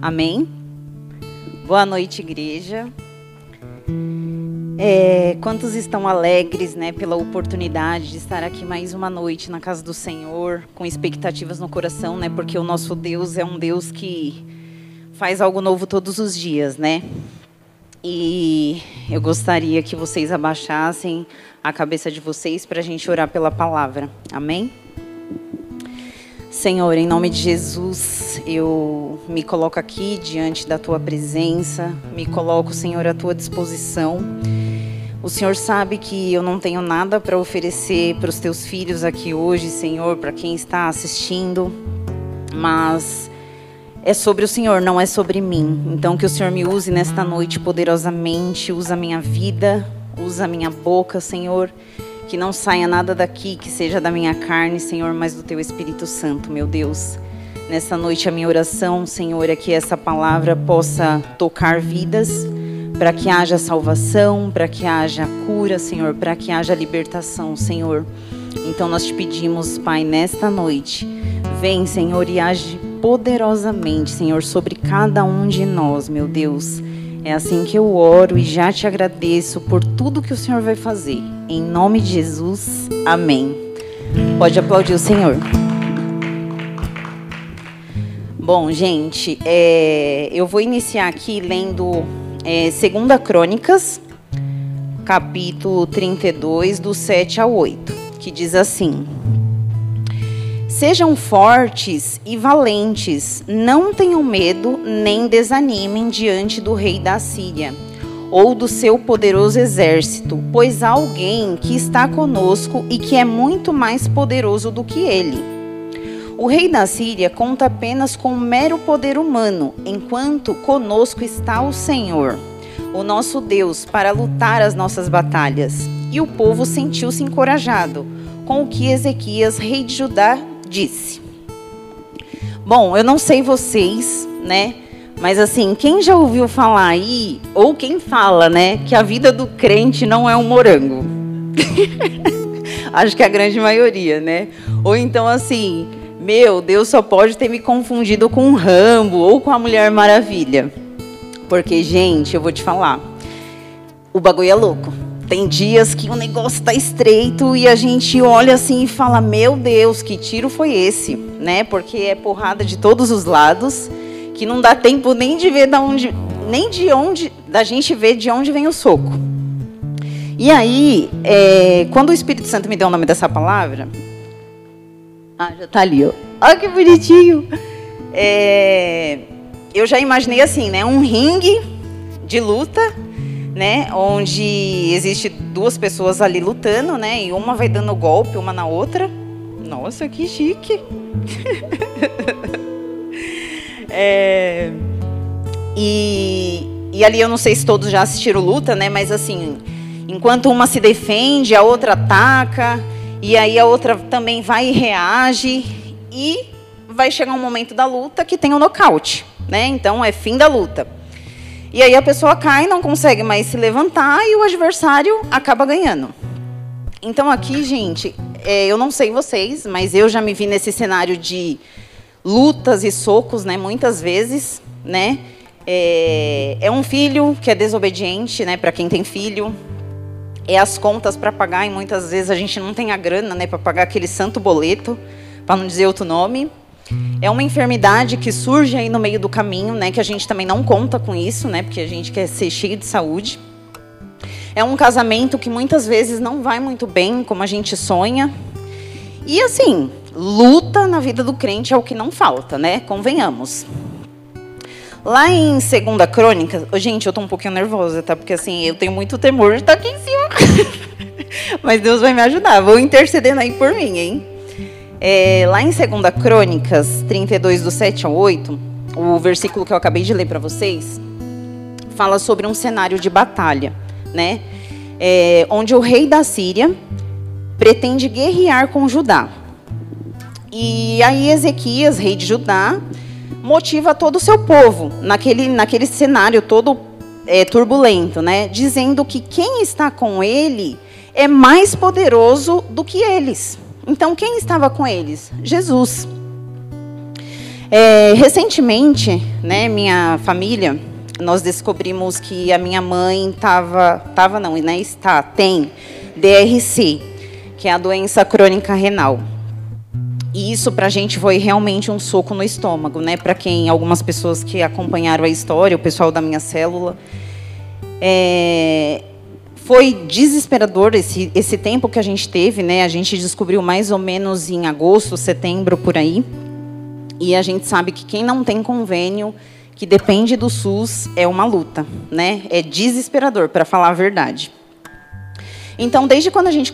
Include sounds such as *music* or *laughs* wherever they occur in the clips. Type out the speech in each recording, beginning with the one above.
Amém? Boa noite, igreja. É, quantos estão alegres né, pela oportunidade de estar aqui mais uma noite na casa do Senhor, com expectativas no coração, né? Porque o nosso Deus é um Deus que faz algo novo todos os dias, né? E eu gostaria que vocês abaixassem a cabeça de vocês para a gente orar pela palavra. Amém? Senhor, em nome de Jesus, eu me coloco aqui diante da tua presença, me coloco, Senhor, à tua disposição. O Senhor sabe que eu não tenho nada para oferecer para os teus filhos aqui hoje, Senhor, para quem está assistindo, mas é sobre o Senhor, não é sobre mim. Então que o Senhor me use nesta noite poderosamente, usa a minha vida, usa a minha boca, Senhor que não saia nada daqui que seja da minha carne, Senhor, mas do teu Espírito Santo, meu Deus. Nessa noite a minha oração, Senhor, é que essa palavra possa tocar vidas, para que haja salvação, para que haja cura, Senhor, para que haja libertação, Senhor. Então nós te pedimos, Pai, nesta noite, vem, Senhor, e age poderosamente, Senhor, sobre cada um de nós, meu Deus. É assim que eu oro e já te agradeço por tudo que o Senhor vai fazer. Em nome de Jesus, amém. Pode aplaudir o Senhor. Bom, gente, é, eu vou iniciar aqui lendo é, 2 Crônicas, capítulo 32, do 7 ao 8, que diz assim: Sejam fortes e valentes, não tenham medo nem desanimem diante do rei da Síria ou do seu poderoso exército, pois há alguém que está conosco e que é muito mais poderoso do que ele. O rei da Síria conta apenas com um mero poder humano, enquanto conosco está o Senhor, o nosso Deus, para lutar as nossas batalhas. E o povo sentiu-se encorajado com o que Ezequias, rei de Judá, disse. Bom, eu não sei vocês, né? Mas assim, quem já ouviu falar aí, ou quem fala, né, que a vida do crente não é um morango? *laughs* Acho que a grande maioria, né? Ou então assim, meu, Deus só pode ter me confundido com um Rambo ou com a Mulher Maravilha. Porque, gente, eu vou te falar, o bagulho é louco. Tem dias que o negócio tá estreito e a gente olha assim e fala: Meu Deus, que tiro foi esse? Né? Porque é porrada de todos os lados que não dá tempo nem de ver da onde, nem de onde, da gente ver de onde vem o soco. E aí, é, quando o Espírito Santo me deu o nome dessa palavra, ah, já está ali, ó. Olha que bonitinho. É, eu já imaginei assim, né, um ringue de luta, né, onde existe duas pessoas ali lutando, né, e uma vai dando golpe uma na outra. Nossa, que chique. *laughs* É, e, e ali eu não sei se todos já assistiram luta, né? Mas assim, enquanto uma se defende, a outra ataca, e aí a outra também vai e reage, e vai chegar um momento da luta que tem o um nocaute, né? Então é fim da luta. E aí a pessoa cai, não consegue mais se levantar e o adversário acaba ganhando. Então aqui, gente, é, eu não sei vocês, mas eu já me vi nesse cenário de lutas e socos, né, muitas vezes, né? É, é um filho que é desobediente, né, para quem tem filho. É as contas para pagar e muitas vezes a gente não tem a grana, né, para pagar aquele santo boleto, para não dizer outro nome. É uma enfermidade que surge aí no meio do caminho, né, que a gente também não conta com isso, né, porque a gente quer ser cheio de saúde. É um casamento que muitas vezes não vai muito bem como a gente sonha. E assim, luta na vida do crente é o que não falta, né? Convenhamos. Lá em 2 Crônica, gente, eu tô um pouquinho nervosa, tá? Porque assim, eu tenho muito temor de estar aqui em cima. *laughs* Mas Deus vai me ajudar. Vou intercedendo aí por mim, hein? É, lá em 2 Crônicas 32, do 7 ao 8, o versículo que eu acabei de ler para vocês, fala sobre um cenário de batalha, né? É, onde o rei da Síria pretende guerrear com Judá. E aí Ezequias, rei de Judá, motiva todo o seu povo naquele, naquele cenário todo é, turbulento, né? Dizendo que quem está com ele é mais poderoso do que eles. Então, quem estava com eles? Jesus. É, recentemente, né, minha família, nós descobrimos que a minha mãe estava, estava não, né, está, tem DRC, que é a doença crônica renal. E isso para a gente foi realmente um soco no estômago, né? Para quem, algumas pessoas que acompanharam a história, o pessoal da minha célula, é, foi desesperador esse, esse tempo que a gente teve, né? A gente descobriu mais ou menos em agosto, setembro, por aí. E a gente sabe que quem não tem convênio, que depende do SUS, é uma luta, né? É desesperador, para falar a verdade. Então, desde quando a gente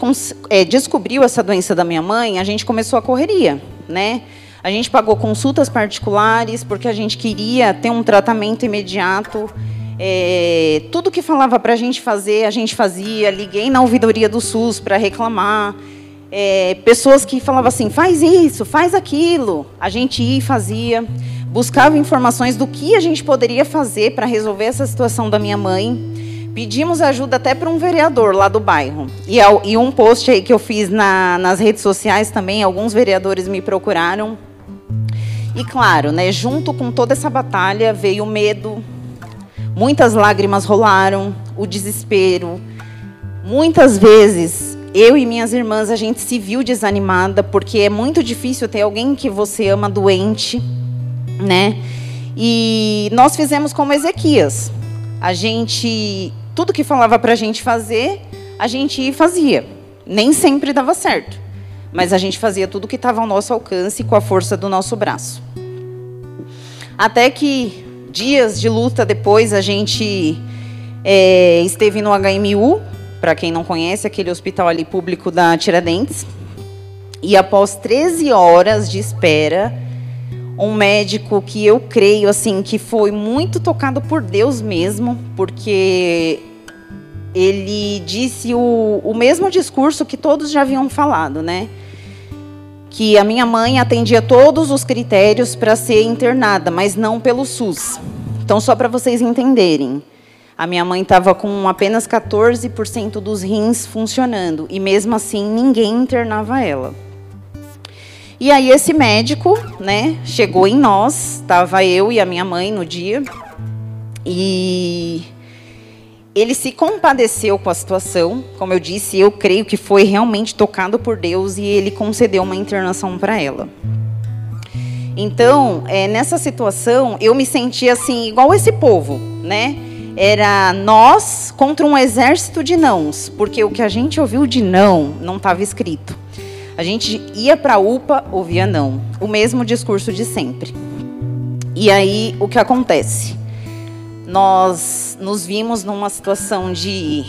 é, descobriu essa doença da minha mãe, a gente começou a correria, né? A gente pagou consultas particulares porque a gente queria ter um tratamento imediato. É, tudo que falava para a gente fazer, a gente fazia. Liguei na ouvidoria do SUS para reclamar. É, pessoas que falavam assim, faz isso, faz aquilo. A gente ia e fazia. Buscava informações do que a gente poderia fazer para resolver essa situação da minha mãe. Pedimos ajuda até para um vereador lá do bairro. E, e, um post aí que eu fiz na, nas redes sociais também, alguns vereadores me procuraram. E claro, né, junto com toda essa batalha veio o medo, muitas lágrimas rolaram, o desespero. Muitas vezes eu e minhas irmãs a gente se viu desanimada porque é muito difícil ter alguém que você ama doente, né? E nós fizemos como Ezequias. A gente tudo que falava para a gente fazer, a gente fazia. Nem sempre dava certo, mas a gente fazia tudo que estava ao nosso alcance com a força do nosso braço. Até que dias de luta depois a gente é, esteve no HMU, para quem não conhece, aquele hospital ali público da Tiradentes. E após 13 horas de espera, um médico que eu creio assim que foi muito tocado por Deus mesmo, porque ele disse o, o mesmo discurso que todos já haviam falado, né? Que a minha mãe atendia todos os critérios para ser internada, mas não pelo SUS. Então, só para vocês entenderem, a minha mãe estava com apenas 14% dos rins funcionando e mesmo assim ninguém internava ela. E aí esse médico, né, chegou em nós, estava eu e a minha mãe no dia, e ele se compadeceu com a situação, como eu disse, eu creio que foi realmente tocado por Deus e ele concedeu uma internação para ela. Então, é, nessa situação, eu me senti assim, igual esse povo, né? Era nós contra um exército de nãos, porque o que a gente ouviu de não não estava escrito. A gente ia para a UPA, ouvia não. O mesmo discurso de sempre. E aí, o que acontece? Nós nos vimos numa situação de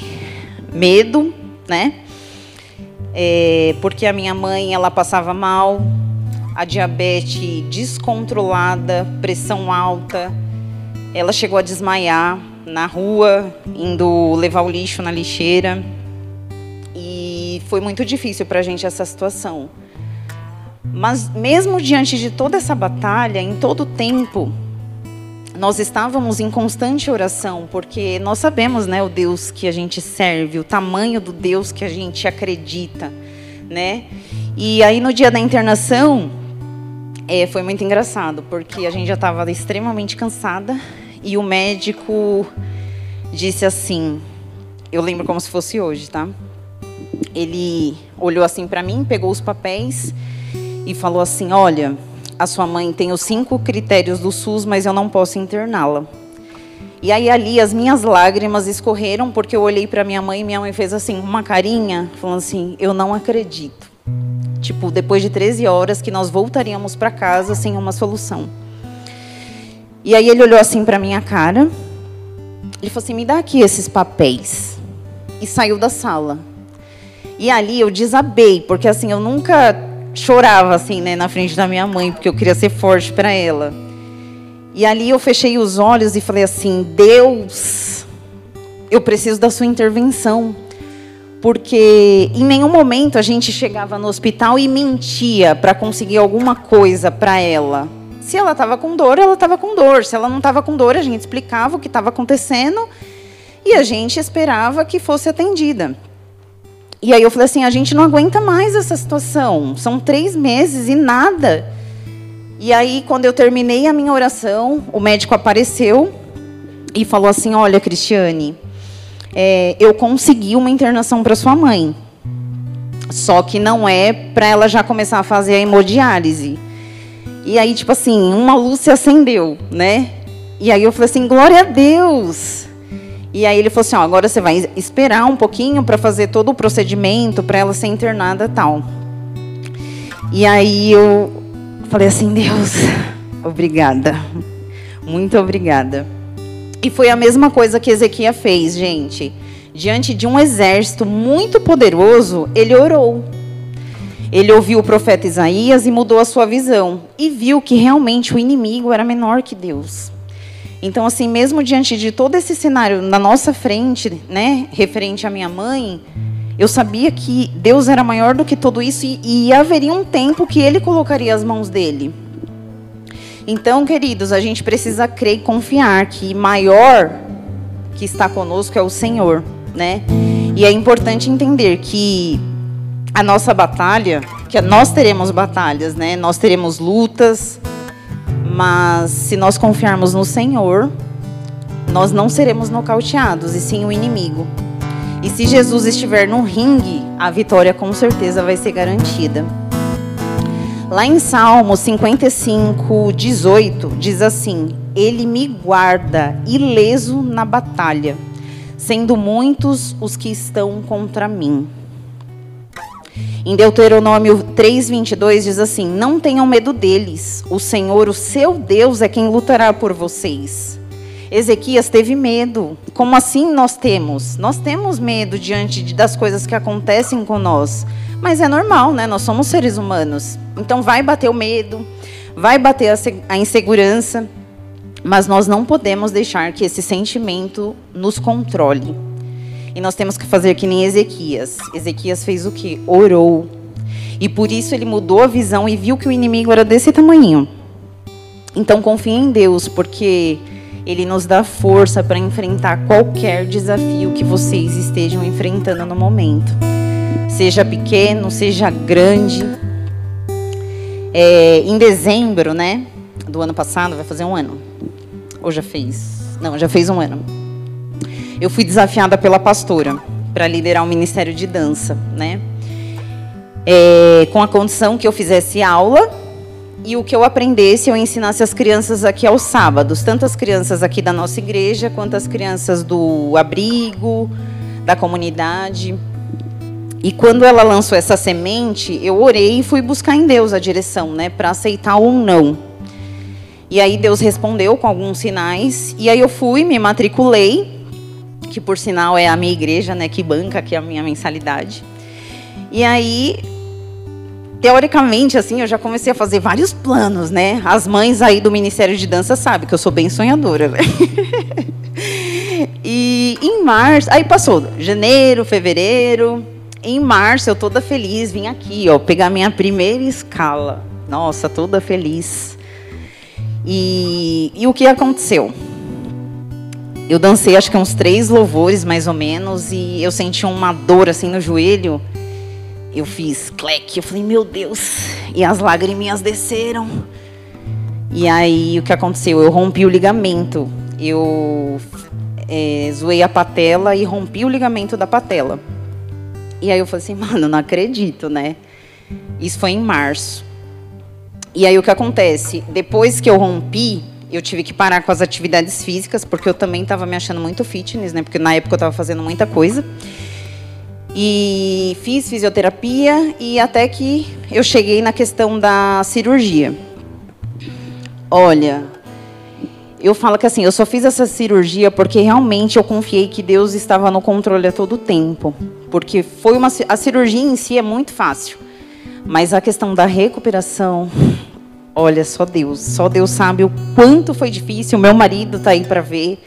medo, né? É, porque a minha mãe, ela passava mal, a diabetes descontrolada, pressão alta. Ela chegou a desmaiar na rua, indo levar o lixo na lixeira foi muito difícil para a gente essa situação. Mas mesmo diante de toda essa batalha, em todo o tempo, nós estávamos em constante oração, porque nós sabemos, né, o Deus que a gente serve, o tamanho do Deus que a gente acredita, né? E aí no dia da internação, é, foi muito engraçado, porque a gente já estava extremamente cansada e o médico disse assim, eu lembro como se fosse hoje, tá? Ele olhou assim para mim, pegou os papéis e falou assim: Olha, a sua mãe tem os cinco critérios do SUS, mas eu não posso interná-la. E aí ali as minhas lágrimas escorreram porque eu olhei para minha mãe e minha mãe fez assim uma carinha, falando assim: Eu não acredito. Tipo, depois de 13 horas que nós voltaríamos para casa sem uma solução. E aí ele olhou assim para minha cara. Ele falou assim: "Me dá aqui esses papéis." E saiu da sala. E ali eu desabei, porque assim, eu nunca chorava assim, né, na frente da minha mãe, porque eu queria ser forte para ela. E ali eu fechei os olhos e falei assim: Deus, eu preciso da sua intervenção. Porque em nenhum momento a gente chegava no hospital e mentia para conseguir alguma coisa para ela. Se ela estava com dor, ela estava com dor. Se ela não estava com dor, a gente explicava o que estava acontecendo e a gente esperava que fosse atendida. E aí eu falei assim, a gente não aguenta mais essa situação. São três meses e nada. E aí, quando eu terminei a minha oração, o médico apareceu e falou assim: Olha, Cristiane, é, eu consegui uma internação para sua mãe. Só que não é para ela já começar a fazer a hemodiálise. E aí, tipo assim, uma luz se acendeu, né? E aí eu falei assim: Glória a Deus! E aí ele falou assim: ó, agora você vai esperar um pouquinho para fazer todo o procedimento para ela ser internada tal. E aí eu falei assim: Deus, *laughs* obrigada. Muito obrigada. E foi a mesma coisa que Ezequias fez, gente. Diante de um exército muito poderoso, ele orou. Ele ouviu o profeta Isaías e mudou a sua visão. E viu que realmente o inimigo era menor que Deus. Então, assim, mesmo diante de todo esse cenário na nossa frente, né, referente à minha mãe, eu sabia que Deus era maior do que tudo isso e, e haveria um tempo que Ele colocaria as mãos dele. Então, queridos, a gente precisa crer e confiar que maior que está conosco é o Senhor, né? E é importante entender que a nossa batalha, que nós teremos batalhas, né? Nós teremos lutas, mas se nós confiarmos no Senhor, nós não seremos nocauteados, e sim o inimigo. E se Jesus estiver no ringue, a vitória com certeza vai ser garantida. Lá em Salmo 55, 18, diz assim: Ele me guarda ileso na batalha, sendo muitos os que estão contra mim. Em Deuteronômio 3:22 diz assim: Não tenham medo deles. O Senhor, o seu Deus, é quem lutará por vocês. Ezequias teve medo. Como assim nós temos? Nós temos medo diante das coisas que acontecem com nós. Mas é normal, né? Nós somos seres humanos. Então vai bater o medo, vai bater a insegurança, mas nós não podemos deixar que esse sentimento nos controle. E nós temos que fazer que nem Ezequias. Ezequias fez o que? Orou. E por isso ele mudou a visão e viu que o inimigo era desse tamanho. Então confie em Deus, porque ele nos dá força para enfrentar qualquer desafio que vocês estejam enfrentando no momento. Seja pequeno, seja grande. É, em dezembro, né, do ano passado, vai fazer um ano. Ou já fez? Não, já fez um ano eu fui desafiada pela pastora para liderar um ministério de dança, né? É, com a condição que eu fizesse aula e o que eu aprendesse eu ensinasse as crianças aqui aos sábados, tanto as crianças aqui da nossa igreja quanto as crianças do abrigo, da comunidade. E quando ela lançou essa semente, eu orei e fui buscar em Deus a direção, né, para aceitar ou não. E aí Deus respondeu com alguns sinais, e aí eu fui, me matriculei que por sinal é a minha igreja, né, que banca aqui a minha mensalidade. E aí, teoricamente, assim, eu já comecei a fazer vários planos, né? As mães aí do Ministério de Dança sabem que eu sou bem sonhadora, né? *laughs* e em março, aí passou janeiro, fevereiro. Em março, eu toda feliz vim aqui, ó, pegar minha primeira escala. Nossa, toda feliz. E, e o que aconteceu? Eu dancei acho que uns três louvores mais ou menos e eu senti uma dor assim no joelho. Eu fiz clec, eu falei, meu Deus. E as lágrimas desceram. E aí o que aconteceu? Eu rompi o ligamento. Eu é, zoei a patela e rompi o ligamento da patela. E aí eu falei assim, *laughs* mano, não acredito, né? Isso foi em março. E aí o que acontece? Depois que eu rompi, eu tive que parar com as atividades físicas, porque eu também estava me achando muito fitness, né? Porque na época eu estava fazendo muita coisa. E fiz fisioterapia e até que eu cheguei na questão da cirurgia. Olha, eu falo que assim, eu só fiz essa cirurgia porque realmente eu confiei que Deus estava no controle a todo tempo. Porque foi uma a cirurgia em si é muito fácil, mas a questão da recuperação, Olha, só Deus, só Deus sabe o quanto foi difícil. Meu marido está aí para ver.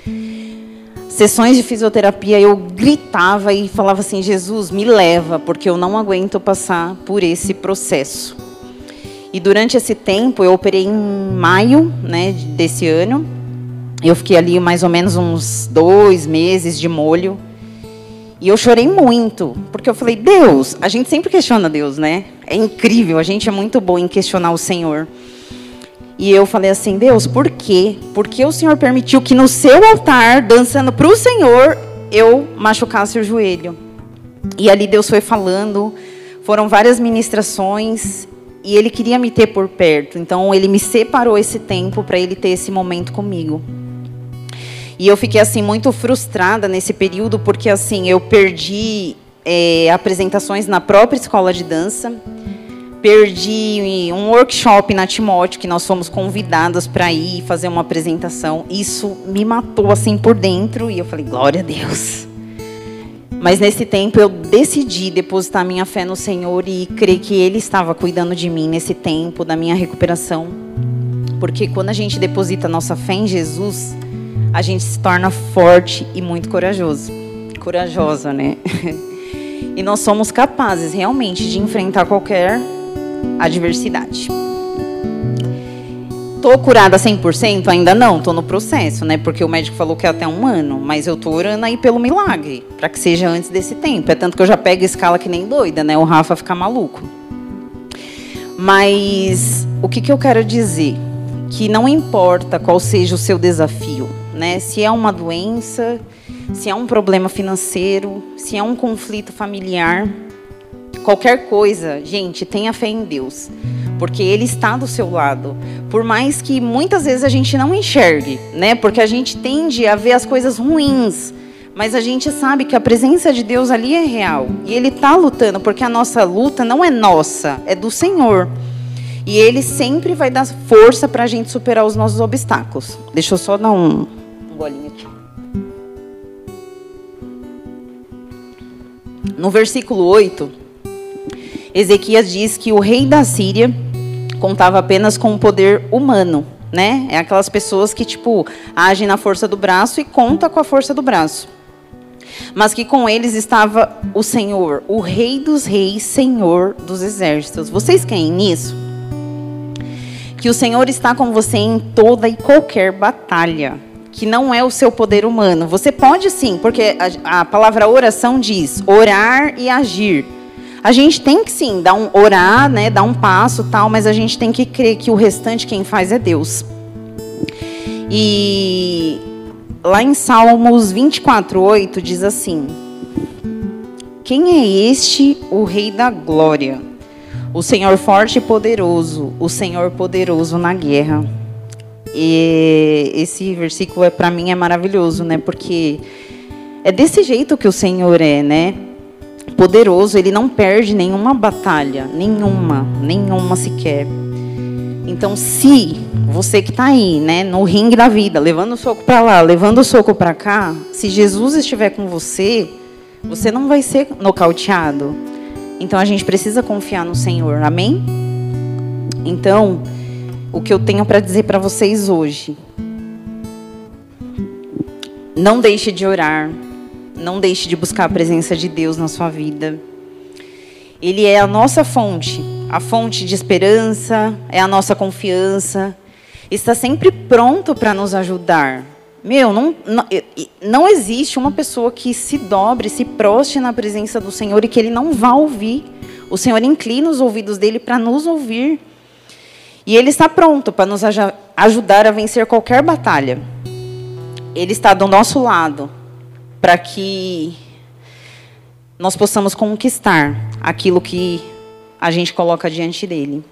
Sessões de fisioterapia, eu gritava e falava assim: Jesus, me leva, porque eu não aguento passar por esse processo. E durante esse tempo, eu operei em maio né, desse ano. Eu fiquei ali mais ou menos uns dois meses de molho. E eu chorei muito, porque eu falei: Deus, a gente sempre questiona Deus, né? É incrível, a gente é muito bom em questionar o Senhor. E eu falei assim, Deus, por quê? Por que o Senhor permitiu que no seu altar, dançando para o Senhor, eu machucasse o joelho? E ali Deus foi falando, foram várias ministrações, e Ele queria me ter por perto. Então Ele me separou esse tempo para Ele ter esse momento comigo. E eu fiquei assim muito frustrada nesse período porque assim eu perdi é, apresentações na própria escola de dança perdi um workshop na Timóteo, que nós fomos convidadas para ir fazer uma apresentação. Isso me matou assim por dentro e eu falei, glória a Deus. Mas nesse tempo eu decidi depositar minha fé no Senhor e crer que Ele estava cuidando de mim nesse tempo, da minha recuperação. Porque quando a gente deposita nossa fé em Jesus, a gente se torna forte e muito corajoso. Corajosa, né? *laughs* E nós somos capazes realmente de enfrentar qualquer adversidade. Tô curada 100%? Ainda não, tô no processo, né? Porque o médico falou que é até um ano, mas eu tô orando aí pelo milagre, para que seja antes desse tempo. É tanto que eu já pego escala que nem doida, né? O Rafa fica maluco. Mas o que, que eu quero dizer? Que não importa qual seja o seu desafio, né? Se é uma doença, se é um problema financeiro, se é um conflito familiar, qualquer coisa, gente, tenha fé em Deus, porque Ele está do seu lado. Por mais que muitas vezes a gente não enxergue, né? Porque a gente tende a ver as coisas ruins, mas a gente sabe que a presença de Deus ali é real e Ele está lutando, porque a nossa luta não é nossa, é do Senhor. E Ele sempre vai dar força para a gente superar os nossos obstáculos. Deixa eu só dar um, um golinho aqui. No versículo 8 Ezequias diz que o rei da Síria contava apenas com o poder humano, né? É aquelas pessoas que tipo agem na força do braço e conta com a força do braço. Mas que com eles estava o Senhor, o Rei dos Reis, Senhor dos Exércitos. Vocês creem nisso? Que o Senhor está com você em toda e qualquer batalha, que não é o seu poder humano. Você pode sim, porque a, a palavra oração diz orar e agir. A gente tem que sim dar um orar, né, dar um passo, tal, mas a gente tem que crer que o restante quem faz é Deus. E lá em Salmos 24:8 diz assim: Quem é este, o rei da glória? O Senhor forte e poderoso, o Senhor poderoso na guerra. E esse versículo é para mim é maravilhoso, né? Porque é desse jeito que o Senhor é, né? Poderoso, ele não perde nenhuma batalha, nenhuma, nenhuma sequer. Então, se você que está aí, né, no ringue da vida, levando o soco para lá, levando o soco para cá, se Jesus estiver com você, você não vai ser nocauteado. Então, a gente precisa confiar no Senhor. Amém? Então, o que eu tenho para dizer para vocês hoje, não deixe de orar, não deixe de buscar a presença de Deus na sua vida. Ele é a nossa fonte, a fonte de esperança, é a nossa confiança. Está sempre pronto para nos ajudar. Meu, não, não, não existe uma pessoa que se dobre, se proste na presença do Senhor e que ele não vá ouvir. O Senhor inclina os ouvidos dele para nos ouvir. E ele está pronto para nos ajudar a vencer qualquer batalha. Ele está do nosso lado para que nós possamos conquistar aquilo que a gente coloca diante dele.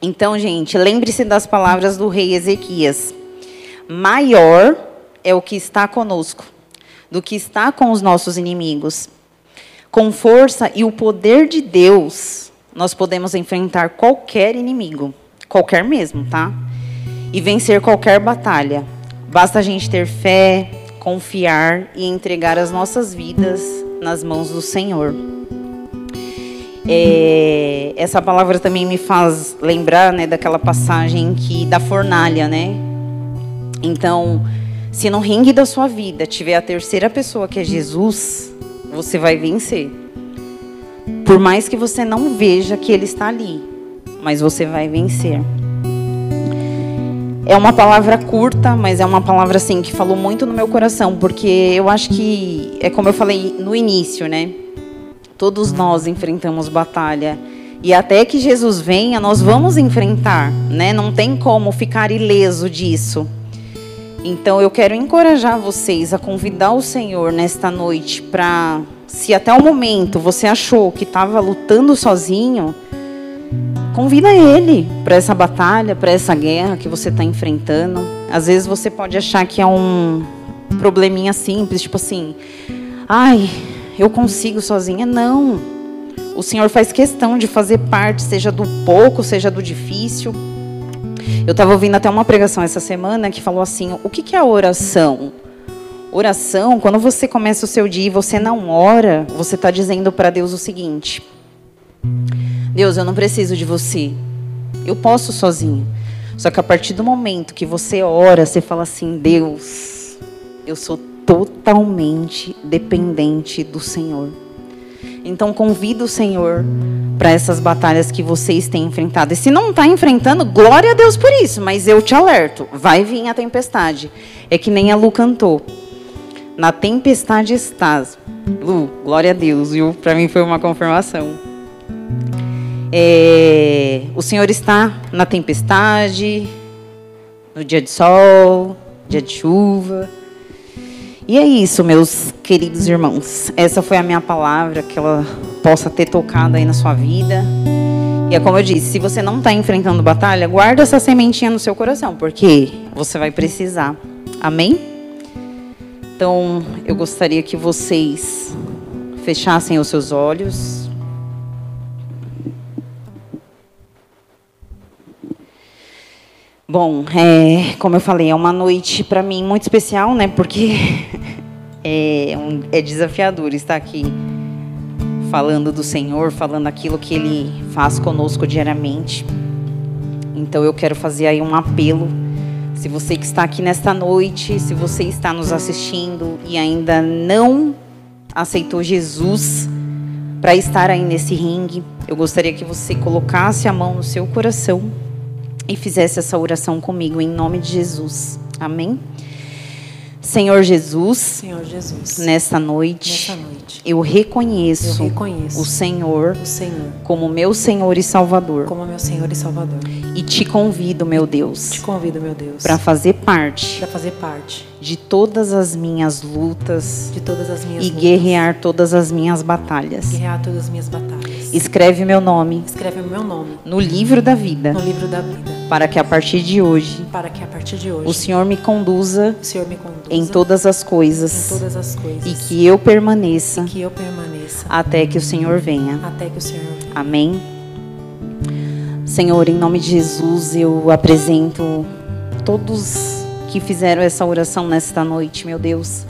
Então, gente, lembre-se das palavras do rei Ezequias: maior é o que está conosco do que está com os nossos inimigos. Com força e o poder de Deus, nós podemos enfrentar qualquer inimigo, qualquer mesmo, tá? E vencer qualquer batalha. Basta a gente ter fé, confiar e entregar as nossas vidas nas mãos do Senhor. É, essa palavra também me faz lembrar né, daquela passagem que da fornalha, né? Então, se no ringue da sua vida tiver a terceira pessoa que é Jesus, você vai vencer. Por mais que você não veja que ele está ali, mas você vai vencer. É uma palavra curta, mas é uma palavra assim que falou muito no meu coração, porque eu acho que é como eu falei no início, né? Todos nós enfrentamos batalha E até que Jesus venha, nós vamos enfrentar, né? Não tem como ficar ileso disso. Então eu quero encorajar vocês a convidar o Senhor nesta noite para, se até o momento você achou que estava lutando sozinho, convida Ele para essa batalha, para essa guerra que você está enfrentando. Às vezes você pode achar que é um probleminha simples, tipo assim, ai, eu consigo sozinha. Não. O Senhor faz questão de fazer parte, seja do pouco, seja do difícil. Eu estava ouvindo até uma pregação essa semana que falou assim: o que, que é oração? Oração, quando você começa o seu dia e você não ora, você está dizendo para Deus o seguinte: Deus, eu não preciso de você. Eu posso sozinho. Só que a partir do momento que você ora, você fala assim: Deus, eu sou totalmente dependente do Senhor. Então convido o Senhor para essas batalhas que vocês têm enfrentado. E se não está enfrentando, glória a Deus por isso, mas eu te alerto, vai vir a tempestade. É que nem a Lu cantou. Na tempestade estás. Lu, glória a Deus, viu? Para mim foi uma confirmação. É, o Senhor está na tempestade, no dia de sol, dia de chuva. E é isso, meus queridos irmãos. Essa foi a minha palavra, que ela possa ter tocado aí na sua vida. E é como eu disse, se você não está enfrentando batalha, guarda essa sementinha no seu coração, porque você vai precisar. Amém? Então, eu gostaria que vocês fechassem os seus olhos. Bom, é, como eu falei, é uma noite para mim muito especial, né? Porque *laughs* é, um, é desafiador estar aqui falando do Senhor, falando aquilo que Ele faz conosco diariamente. Então eu quero fazer aí um apelo. Se você que está aqui nesta noite, se você está nos assistindo e ainda não aceitou Jesus para estar aí nesse ringue, eu gostaria que você colocasse a mão no seu coração e fizesse essa oração comigo em nome de Jesus. Amém? Senhor Jesus, Senhor Jesus, nessa noite, nessa noite eu, reconheço eu reconheço o Senhor, o Senhor como meu Senhor e Salvador. como meu Senhor e Salvador. E te convido, meu Deus, Te convido, meu Deus, para fazer parte para fazer parte de todas as minhas lutas de todas as minhas e lutas, guerrear todas as minhas batalhas. guerrear todas as minhas batalhas. Escreve meu nome Escreve o meu nome no livro da vida, no livro da vida, para que a partir de hoje para que a partir de hoje o Senhor me conduza o Senhor me conduza em todas as em coisas todas as coisas e que eu permaneça que eu permaneça até que o Senhor venha. até que o Senhor venha. Amém. Senhor, em nome de Jesus, eu apresento todos que fizeram essa oração nesta noite, meu Deus.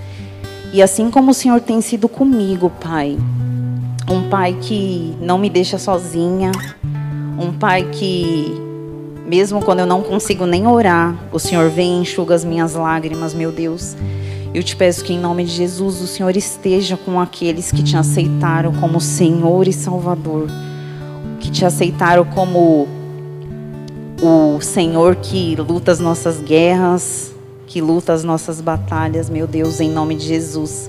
E assim como o Senhor tem sido comigo, Pai, um Pai que não me deixa sozinha, um Pai que, mesmo quando eu não consigo nem orar, o Senhor vem e enxuga as minhas lágrimas, meu Deus. Eu te peço que, em nome de Jesus, o Senhor esteja com aqueles que te aceitaram como Senhor e Salvador que te aceitaram como o Senhor que luta as nossas guerras, que luta as nossas batalhas, meu Deus, em nome de Jesus.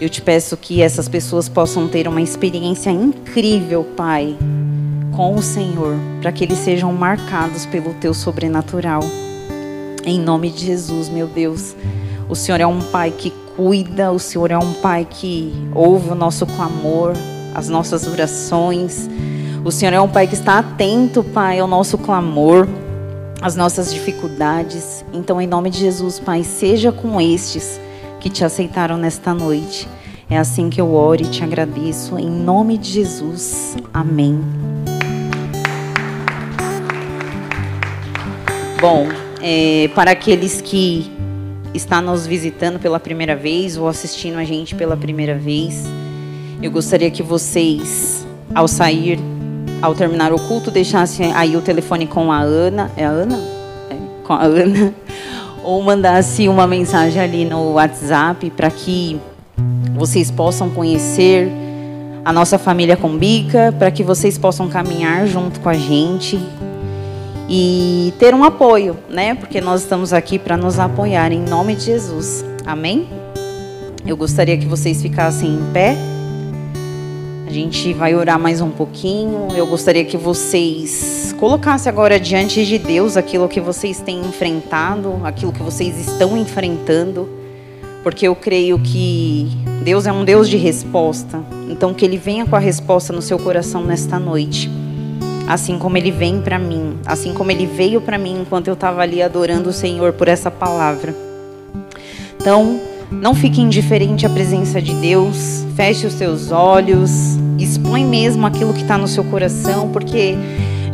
Eu te peço que essas pessoas possam ter uma experiência incrível, Pai, com o Senhor, para que eles sejam marcados pelo teu sobrenatural. Em nome de Jesus, meu Deus. O Senhor é um Pai que cuida, o Senhor é um Pai que ouve o nosso clamor, as nossas orações. O Senhor é um Pai que está atento, Pai, ao nosso clamor, às nossas dificuldades. Então, em nome de Jesus, Pai, seja com estes que te aceitaram nesta noite. É assim que eu oro e te agradeço. Em nome de Jesus. Amém. Bom, é, para aqueles que estão nos visitando pela primeira vez ou assistindo a gente pela primeira vez, eu gostaria que vocês, ao sair ao terminar o culto, deixasse aí o telefone com a Ana. É a Ana? É, com a Ana. Ou mandasse uma mensagem ali no WhatsApp para que vocês possam conhecer a nossa família Combica, para que vocês possam caminhar junto com a gente e ter um apoio, né? Porque nós estamos aqui para nos apoiar em nome de Jesus. Amém? Eu gostaria que vocês ficassem em pé. A gente vai orar mais um pouquinho. Eu gostaria que vocês colocassem agora diante de Deus aquilo que vocês têm enfrentado, aquilo que vocês estão enfrentando, porque eu creio que Deus é um Deus de resposta. Então que ele venha com a resposta no seu coração nesta noite. Assim como ele vem para mim, assim como ele veio para mim enquanto eu estava ali adorando o Senhor por essa palavra. Então, não fique indiferente à presença de Deus. Feche os seus olhos. Expõe mesmo aquilo que está no seu coração, porque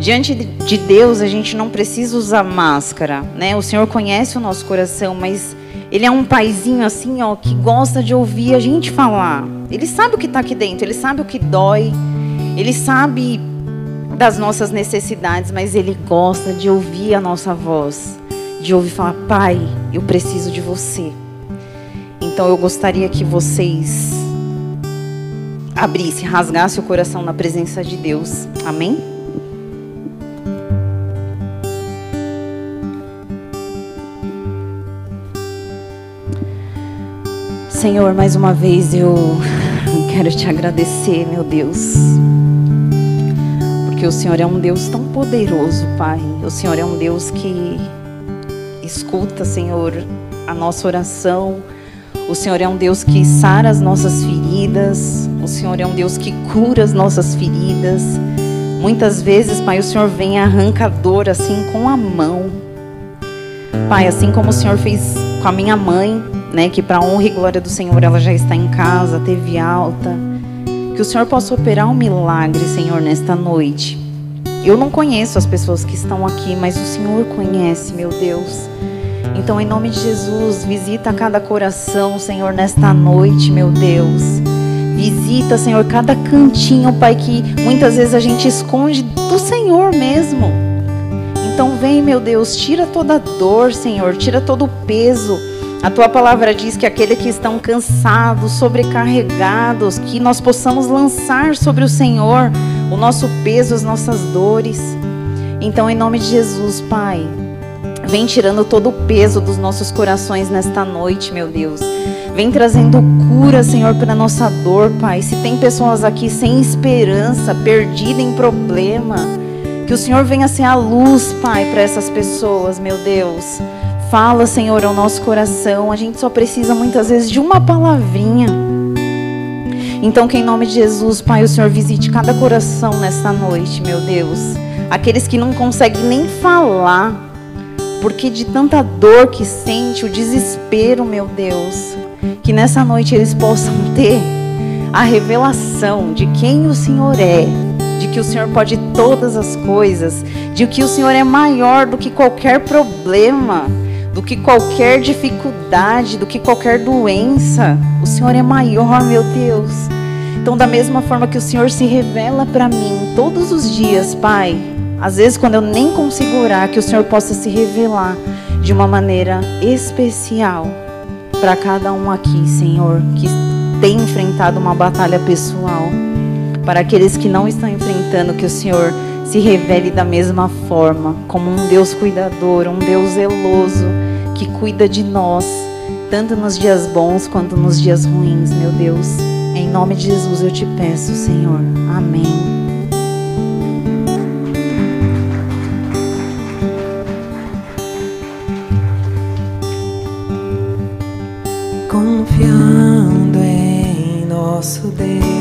diante de Deus a gente não precisa usar máscara, né? O Senhor conhece o nosso coração, mas Ele é um paizinho assim, ó, que gosta de ouvir a gente falar. Ele sabe o que está aqui dentro, Ele sabe o que dói, Ele sabe das nossas necessidades, mas Ele gosta de ouvir a nossa voz, de ouvir falar: Pai, eu preciso de você. Então eu gostaria que vocês abrissem, rasgassem o coração na presença de Deus. Amém? Senhor, mais uma vez eu *laughs* quero te agradecer, meu Deus. Porque o Senhor é um Deus tão poderoso, Pai. O Senhor é um Deus que escuta, Senhor, a nossa oração o Senhor é um Deus que sara as nossas feridas. O Senhor é um Deus que cura as nossas feridas. Muitas vezes, Pai, o Senhor vem e arranca a dor assim com a mão. Pai, assim como o Senhor fez com a minha mãe, né, que para honra e glória do Senhor ela já está em casa, teve alta. Que o Senhor possa operar um milagre, Senhor, nesta noite. Eu não conheço as pessoas que estão aqui, mas o Senhor conhece, meu Deus. Então, em nome de Jesus, visita cada coração, Senhor, nesta noite, meu Deus. Visita, Senhor, cada cantinho, Pai, que muitas vezes a gente esconde do Senhor mesmo. Então, vem, meu Deus, tira toda a dor, Senhor, tira todo o peso. A tua palavra diz que aqueles que estão cansados, sobrecarregados, que nós possamos lançar sobre o Senhor o nosso peso, as nossas dores. Então, em nome de Jesus, Pai, Vem tirando todo o peso dos nossos corações nesta noite, meu Deus. Vem trazendo cura, Senhor, para nossa dor, Pai. Se tem pessoas aqui sem esperança, perdidas em problema, que o Senhor venha ser a luz, Pai, para essas pessoas, meu Deus. Fala, Senhor, ao nosso coração. A gente só precisa muitas vezes de uma palavrinha. Então, que em nome de Jesus, Pai, o Senhor visite cada coração nesta noite, meu Deus. Aqueles que não conseguem nem falar, porque de tanta dor que sente, o desespero, meu Deus, que nessa noite eles possam ter a revelação de quem o Senhor é, de que o Senhor pode todas as coisas, de que o Senhor é maior do que qualquer problema, do que qualquer dificuldade, do que qualquer doença. O Senhor é maior, meu Deus. Então, da mesma forma que o Senhor se revela para mim todos os dias, Pai, às vezes, quando eu nem consigo orar, que o Senhor possa se revelar de uma maneira especial para cada um aqui, Senhor, que tem enfrentado uma batalha pessoal. Para aqueles que não estão enfrentando, que o Senhor se revele da mesma forma, como um Deus cuidador, um Deus zeloso, que cuida de nós, tanto nos dias bons quanto nos dias ruins, meu Deus. Em nome de Jesus eu te peço, Senhor. Amém. Confiando em nosso Deus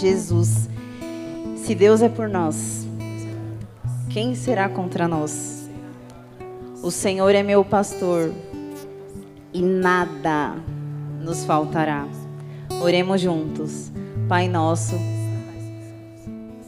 Jesus. Se Deus é por nós, quem será contra nós? O Senhor é meu pastor e nada nos faltará. Oremos juntos. Pai nosso